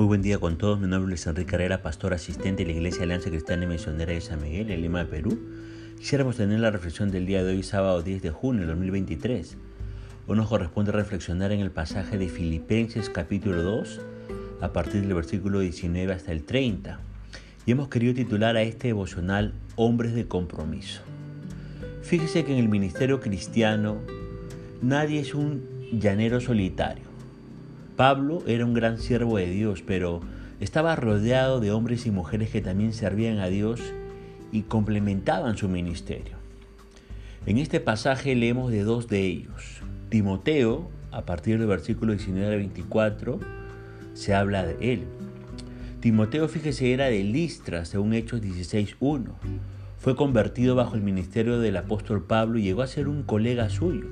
Muy buen día con todos. Mi nombre es Enrique Carrera, pastor asistente de la Iglesia Alianza Cristiana y Misionera de San Miguel, en Lima, Perú. Quisiéramos tener la reflexión del día de hoy, sábado 10 de junio de 2023. Hoy nos corresponde reflexionar en el pasaje de Filipenses capítulo 2, a partir del versículo 19 hasta el 30. Y hemos querido titular a este devocional Hombres de Compromiso. Fíjese que en el ministerio cristiano nadie es un llanero solitario. Pablo era un gran siervo de Dios, pero estaba rodeado de hombres y mujeres que también servían a Dios y complementaban su ministerio. En este pasaje leemos de dos de ellos. Timoteo, a partir del versículo 19 al 24, se habla de él. Timoteo, fíjese, era de Listra, según Hechos 16.1. Fue convertido bajo el ministerio del apóstol Pablo y llegó a ser un colega suyo.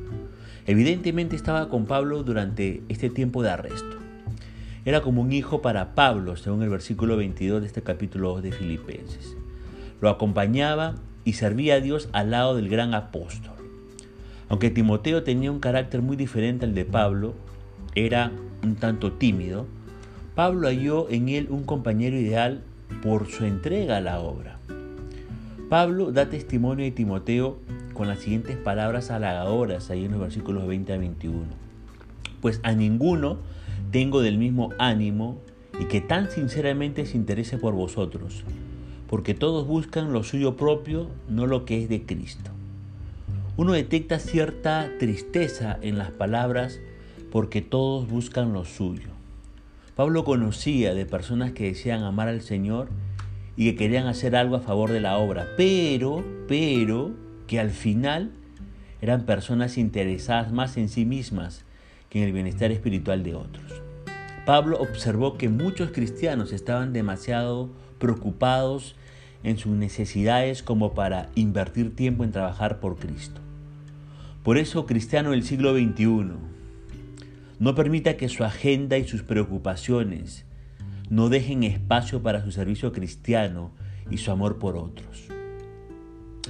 Evidentemente estaba con Pablo durante este tiempo de arresto. Era como un hijo para Pablo, según el versículo 22 de este capítulo 2 de Filipenses. Lo acompañaba y servía a Dios al lado del gran apóstol. Aunque Timoteo tenía un carácter muy diferente al de Pablo, era un tanto tímido, Pablo halló en él un compañero ideal por su entrega a la obra. Pablo da testimonio de Timoteo con las siguientes palabras halagadoras ahí en los versículos 20 a 21. Pues a ninguno tengo del mismo ánimo y que tan sinceramente se interese por vosotros, porque todos buscan lo suyo propio, no lo que es de Cristo. Uno detecta cierta tristeza en las palabras porque todos buscan lo suyo. Pablo conocía de personas que desean amar al Señor y que querían hacer algo a favor de la obra, pero, pero, que al final eran personas interesadas más en sí mismas que en el bienestar espiritual de otros. Pablo observó que muchos cristianos estaban demasiado preocupados en sus necesidades como para invertir tiempo en trabajar por Cristo. Por eso, cristiano del siglo XXI, no permita que su agenda y sus preocupaciones no dejen espacio para su servicio cristiano y su amor por otros.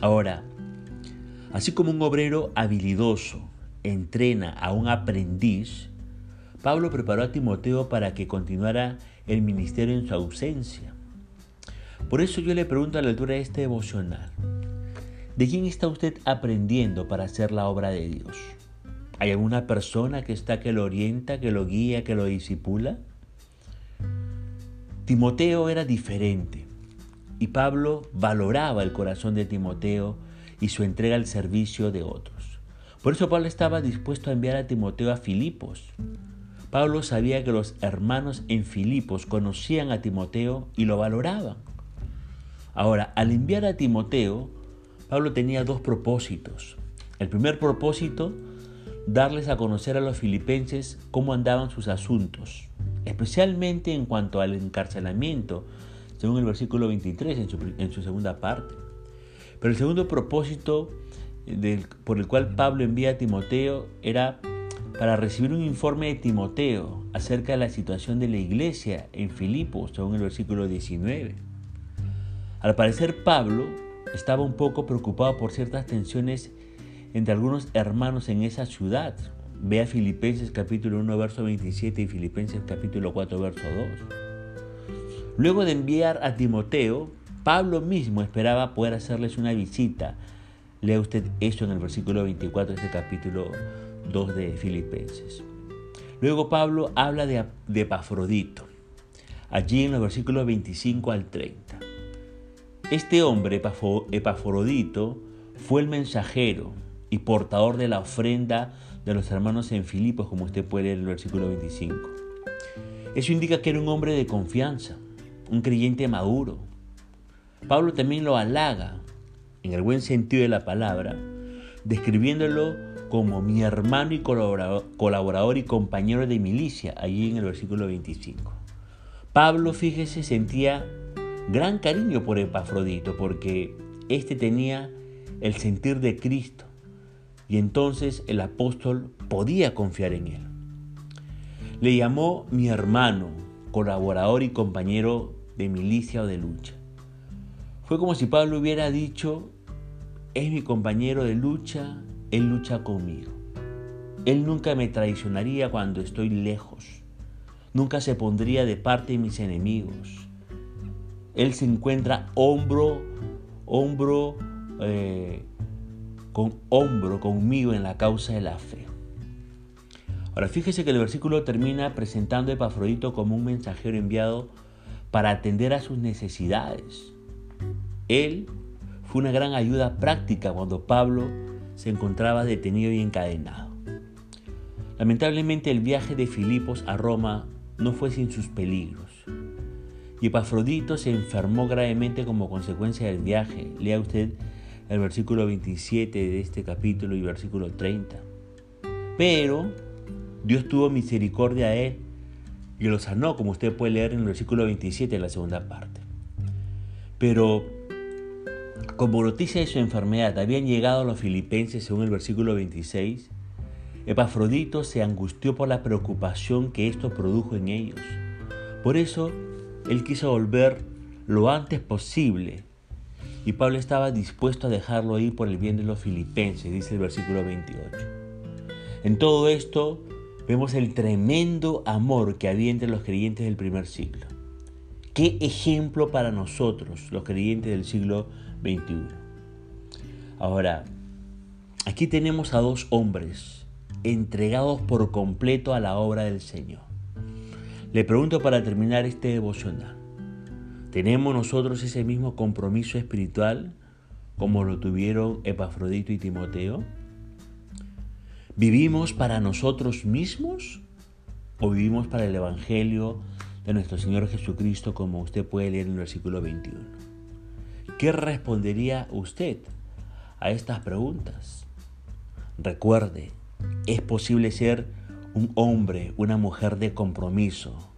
Ahora, Así como un obrero habilidoso entrena a un aprendiz, Pablo preparó a Timoteo para que continuara el ministerio en su ausencia. Por eso yo le pregunto a la altura de este devocional, ¿de quién está usted aprendiendo para hacer la obra de Dios? ¿Hay alguna persona que está que lo orienta, que lo guía, que lo disipula? Timoteo era diferente y Pablo valoraba el corazón de Timoteo y su entrega al servicio de otros. Por eso Pablo estaba dispuesto a enviar a Timoteo a Filipos. Pablo sabía que los hermanos en Filipos conocían a Timoteo y lo valoraban. Ahora, al enviar a Timoteo, Pablo tenía dos propósitos. El primer propósito, darles a conocer a los filipenses cómo andaban sus asuntos, especialmente en cuanto al encarcelamiento, según el versículo 23 en su, en su segunda parte. Pero el segundo propósito por el cual Pablo envía a Timoteo era para recibir un informe de Timoteo acerca de la situación de la iglesia en Filipos, según el versículo 19. Al parecer Pablo estaba un poco preocupado por ciertas tensiones entre algunos hermanos en esa ciudad. Vea Filipenses capítulo 1 verso 27 y Filipenses capítulo 4 verso 2. Luego de enviar a Timoteo, Pablo mismo esperaba poder hacerles una visita. Lea usted eso en el versículo 24 de este capítulo 2 de Filipenses. Luego Pablo habla de, de Epafrodito, allí en los versículos 25 al 30. Este hombre, Epafrodito, fue el mensajero y portador de la ofrenda de los hermanos en Filipos, como usted puede leer en el versículo 25. Eso indica que era un hombre de confianza, un creyente maduro, Pablo también lo halaga, en el buen sentido de la palabra, describiéndolo como mi hermano y colaborador, y compañero de milicia, allí en el versículo 25. Pablo, fíjese, sentía gran cariño por Epafrodito, porque éste tenía el sentir de Cristo, y entonces el apóstol podía confiar en él. Le llamó mi hermano, colaborador y compañero de milicia o de lucha. Fue como si Pablo hubiera dicho, es mi compañero de lucha, él lucha conmigo. Él nunca me traicionaría cuando estoy lejos. nunca se pondría de parte de mis enemigos. Él se encuentra hombro, hombro, eh, con hombro conmigo en la causa de la fe. Ahora fíjese que el versículo termina presentando a Epafrodito como un mensajero enviado para atender a sus necesidades. Él fue una gran ayuda práctica cuando Pablo se encontraba detenido y encadenado. Lamentablemente el viaje de Filipos a Roma no fue sin sus peligros. Y Epafrodito se enfermó gravemente como consecuencia del viaje. Lea usted el versículo 27 de este capítulo y versículo 30. Pero Dios tuvo misericordia de él y lo sanó, como usted puede leer en el versículo 27 de la segunda parte. Pero como noticia de su enfermedad habían llegado los filipenses según el versículo 26, Epafrodito se angustió por la preocupación que esto produjo en ellos. Por eso, él quiso volver lo antes posible. Y Pablo estaba dispuesto a dejarlo ir por el bien de los filipenses, dice el versículo 28. En todo esto vemos el tremendo amor que había entre los creyentes del primer siglo. Qué ejemplo para nosotros, los creyentes del siglo XXI. Ahora, aquí tenemos a dos hombres entregados por completo a la obra del Señor. Le pregunto para terminar este devocional, ¿tenemos nosotros ese mismo compromiso espiritual como lo tuvieron Epafrodito y Timoteo? ¿Vivimos para nosotros mismos o vivimos para el Evangelio de nuestro Señor Jesucristo como usted puede leer en el versículo 21? ¿Qué respondería usted a estas preguntas? Recuerde, es posible ser un hombre, una mujer de compromiso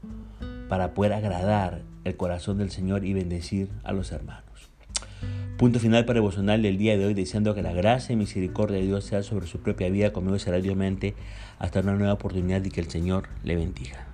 para poder agradar el corazón del Señor y bendecir a los hermanos. Punto final para devocional del día de hoy, deseando que la gracia y misericordia de Dios sea sobre su propia vida, conmigo será Dios mente, hasta una nueva oportunidad y que el Señor le bendiga.